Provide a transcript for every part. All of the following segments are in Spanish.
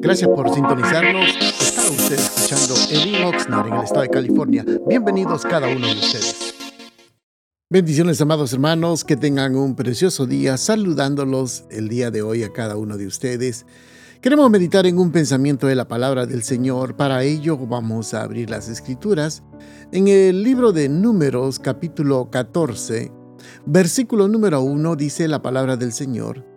Gracias por sintonizarnos. Está usted escuchando Edwin Oxnard en el estado de California. Bienvenidos cada uno de ustedes. Bendiciones, amados hermanos, que tengan un precioso día saludándolos el día de hoy a cada uno de ustedes. Queremos meditar en un pensamiento de la palabra del Señor. Para ello vamos a abrir las escrituras en el libro de Números capítulo 14, versículo número 1 dice la palabra del Señor.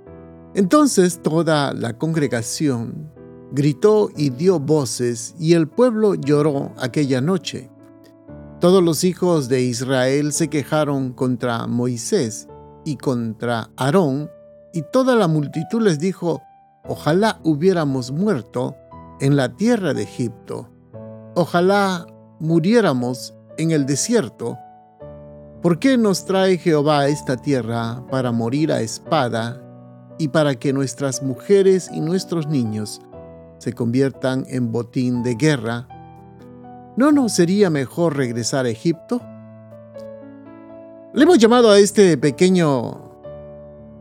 Entonces toda la congregación gritó y dio voces, y el pueblo lloró aquella noche. Todos los hijos de Israel se quejaron contra Moisés y contra Aarón, y toda la multitud les dijo, ojalá hubiéramos muerto en la tierra de Egipto, ojalá muriéramos en el desierto. ¿Por qué nos trae Jehová a esta tierra para morir a espada y para que nuestras mujeres y nuestros niños se conviertan en botín de guerra, ¿no nos sería mejor regresar a Egipto? Le hemos llamado a este pequeño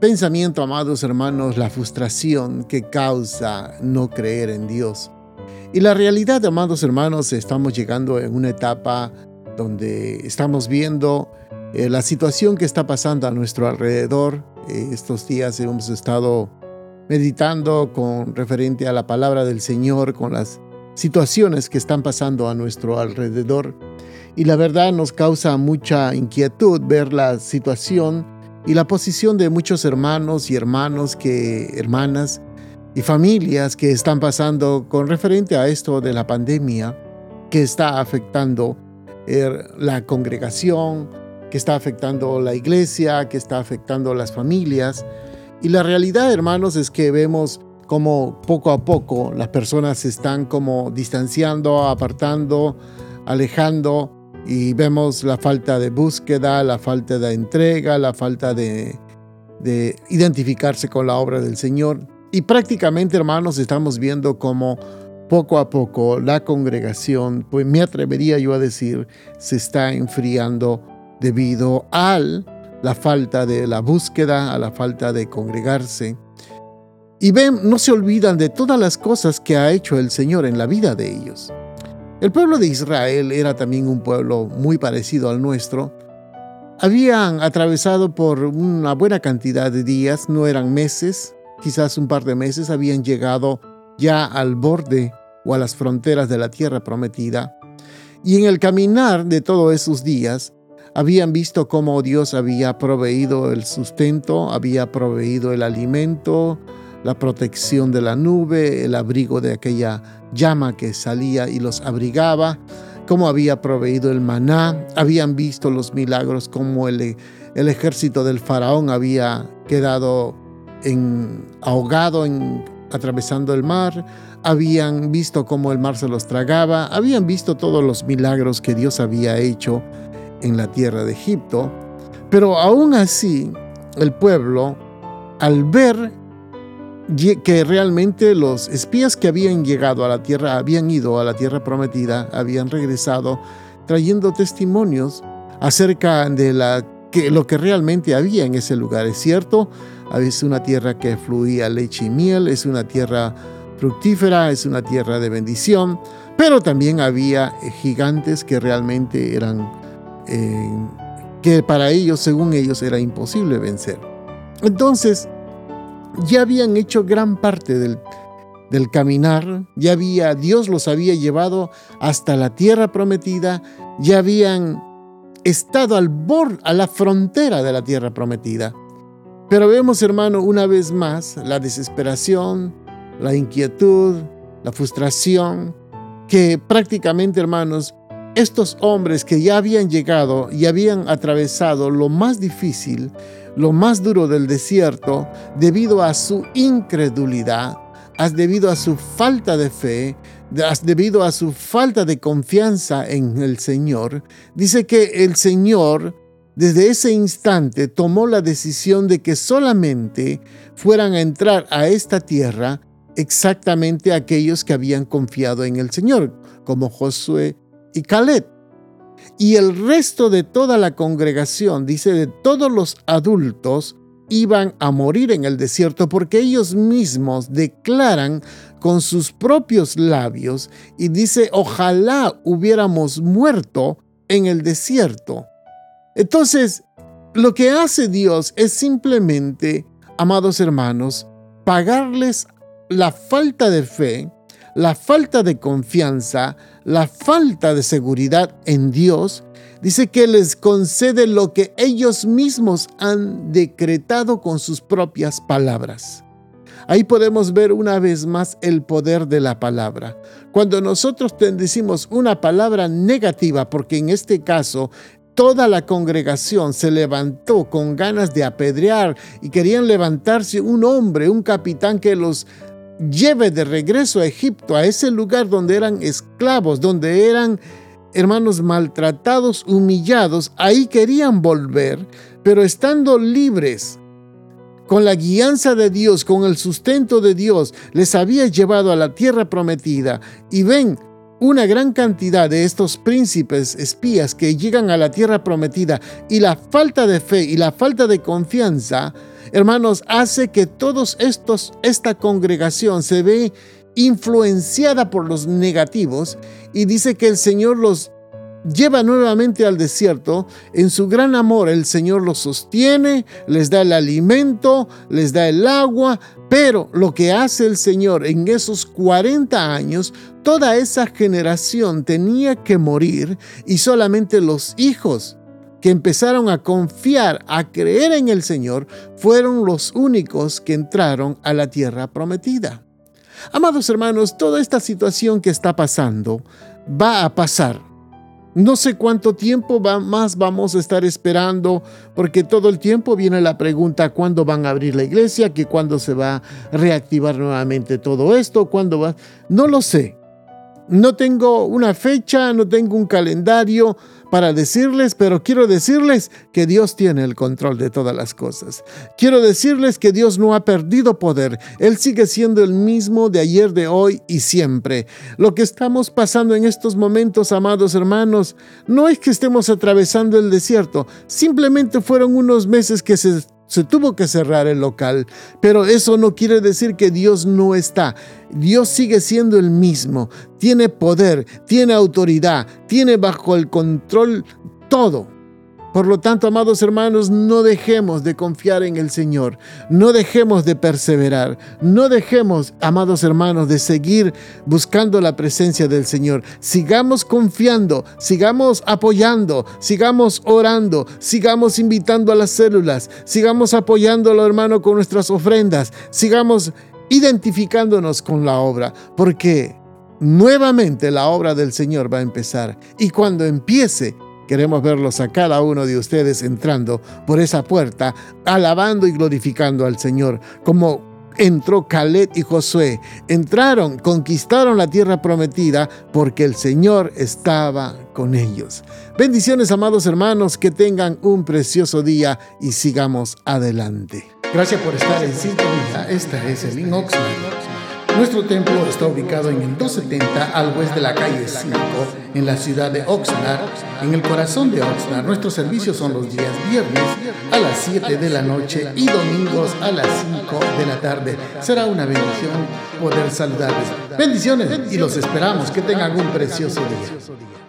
pensamiento, amados hermanos, la frustración que causa no creer en Dios. Y la realidad, amados hermanos, estamos llegando en una etapa donde estamos viendo eh, la situación que está pasando a nuestro alrededor. Estos días hemos estado meditando con referente a la palabra del Señor, con las situaciones que están pasando a nuestro alrededor. Y la verdad nos causa mucha inquietud ver la situación y la posición de muchos hermanos y hermanas y familias que están pasando con referente a esto de la pandemia que está afectando eh, la congregación, que está afectando la iglesia, que está afectando las familias. Y la realidad, hermanos, es que vemos como poco a poco las personas se están como distanciando, apartando, alejando y vemos la falta de búsqueda, la falta de entrega, la falta de, de identificarse con la obra del Señor. Y prácticamente, hermanos, estamos viendo como poco a poco la congregación, pues me atrevería yo a decir, se está enfriando debido a la falta de la búsqueda, a la falta de congregarse. Y ven, no se olvidan de todas las cosas que ha hecho el Señor en la vida de ellos. El pueblo de Israel era también un pueblo muy parecido al nuestro. Habían atravesado por una buena cantidad de días, no eran meses, quizás un par de meses, habían llegado ya al borde o a las fronteras de la tierra prometida. Y en el caminar de todos esos días, habían visto cómo Dios había proveído el sustento, había proveído el alimento, la protección de la nube, el abrigo de aquella llama que salía y los abrigaba, cómo había proveído el maná, habían visto los milagros, cómo el, el ejército del faraón había quedado en, ahogado en, atravesando el mar, habían visto cómo el mar se los tragaba, habían visto todos los milagros que Dios había hecho en la tierra de Egipto, pero aún así el pueblo, al ver que realmente los espías que habían llegado a la tierra, habían ido a la tierra prometida, habían regresado trayendo testimonios acerca de la, que, lo que realmente había en ese lugar. Es cierto, es una tierra que fluía leche y miel, es una tierra fructífera, es una tierra de bendición, pero también había gigantes que realmente eran que para ellos, según ellos, era imposible vencer. Entonces, ya habían hecho gran parte del, del caminar, ya había, Dios los había llevado hasta la tierra prometida, ya habían estado al borde, a la frontera de la tierra prometida. Pero vemos, hermano, una vez más la desesperación, la inquietud, la frustración, que prácticamente, hermanos, estos hombres que ya habían llegado y habían atravesado lo más difícil, lo más duro del desierto, debido a su incredulidad, debido a su falta de fe, debido a su falta de confianza en el Señor, dice que el Señor desde ese instante tomó la decisión de que solamente fueran a entrar a esta tierra exactamente aquellos que habían confiado en el Señor, como Josué y. Y el resto de toda la congregación, dice, de todos los adultos, iban a morir en el desierto porque ellos mismos declaran con sus propios labios y dice, ojalá hubiéramos muerto en el desierto. Entonces, lo que hace Dios es simplemente, amados hermanos, pagarles la falta de fe, la falta de confianza, la falta de seguridad en Dios, dice que les concede lo que ellos mismos han decretado con sus propias palabras. Ahí podemos ver una vez más el poder de la palabra. Cuando nosotros decimos una palabra negativa, porque en este caso toda la congregación se levantó con ganas de apedrear y querían levantarse un hombre, un capitán que los lleve de regreso a Egipto, a ese lugar donde eran esclavos, donde eran hermanos maltratados, humillados, ahí querían volver, pero estando libres, con la guianza de Dios, con el sustento de Dios, les había llevado a la tierra prometida. Y ven, una gran cantidad de estos príncipes espías que llegan a la tierra prometida y la falta de fe y la falta de confianza, hermanos, hace que todos estos, esta congregación se ve influenciada por los negativos y dice que el Señor los lleva nuevamente al desierto, en su gran amor el Señor los sostiene, les da el alimento, les da el agua, pero lo que hace el Señor en esos 40 años, toda esa generación tenía que morir y solamente los hijos que empezaron a confiar, a creer en el Señor, fueron los únicos que entraron a la tierra prometida. Amados hermanos, toda esta situación que está pasando va a pasar. No sé cuánto tiempo más vamos a estar esperando, porque todo el tiempo viene la pregunta cuándo van a abrir la iglesia, que cuándo se va a reactivar nuevamente todo esto, cuándo va. No lo sé. No tengo una fecha, no tengo un calendario, para decirles, pero quiero decirles que Dios tiene el control de todas las cosas. Quiero decirles que Dios no ha perdido poder. Él sigue siendo el mismo de ayer, de hoy y siempre. Lo que estamos pasando en estos momentos, amados hermanos, no es que estemos atravesando el desierto, simplemente fueron unos meses que se se tuvo que cerrar el local, pero eso no quiere decir que Dios no está. Dios sigue siendo el mismo, tiene poder, tiene autoridad, tiene bajo el control todo. Por lo tanto, amados hermanos, no dejemos de confiar en el Señor, no dejemos de perseverar, no dejemos, amados hermanos, de seguir buscando la presencia del Señor. Sigamos confiando, sigamos apoyando, sigamos orando, sigamos invitando a las células, sigamos apoyándolo, hermano, con nuestras ofrendas, sigamos identificándonos con la obra, porque nuevamente la obra del Señor va a empezar. Y cuando empiece, Queremos verlos a cada uno de ustedes entrando por esa puerta, alabando y glorificando al Señor, como entró Caleb y Josué. Entraron, conquistaron la tierra prometida porque el Señor estaba con ellos. Bendiciones, amados hermanos, que tengan un precioso día y sigamos adelante. Gracias por estar en sintonía. Esta es el Oxman. Nuestro templo está ubicado en el 270 al oeste de la calle 5, en la ciudad de Oxnard, en el corazón de Oxnard. Nuestros servicios son los días viernes a las 7 de la noche y domingos a las 5 de la tarde. Será una bendición poder saludarles. Bendiciones y los esperamos. Que tengan un precioso día.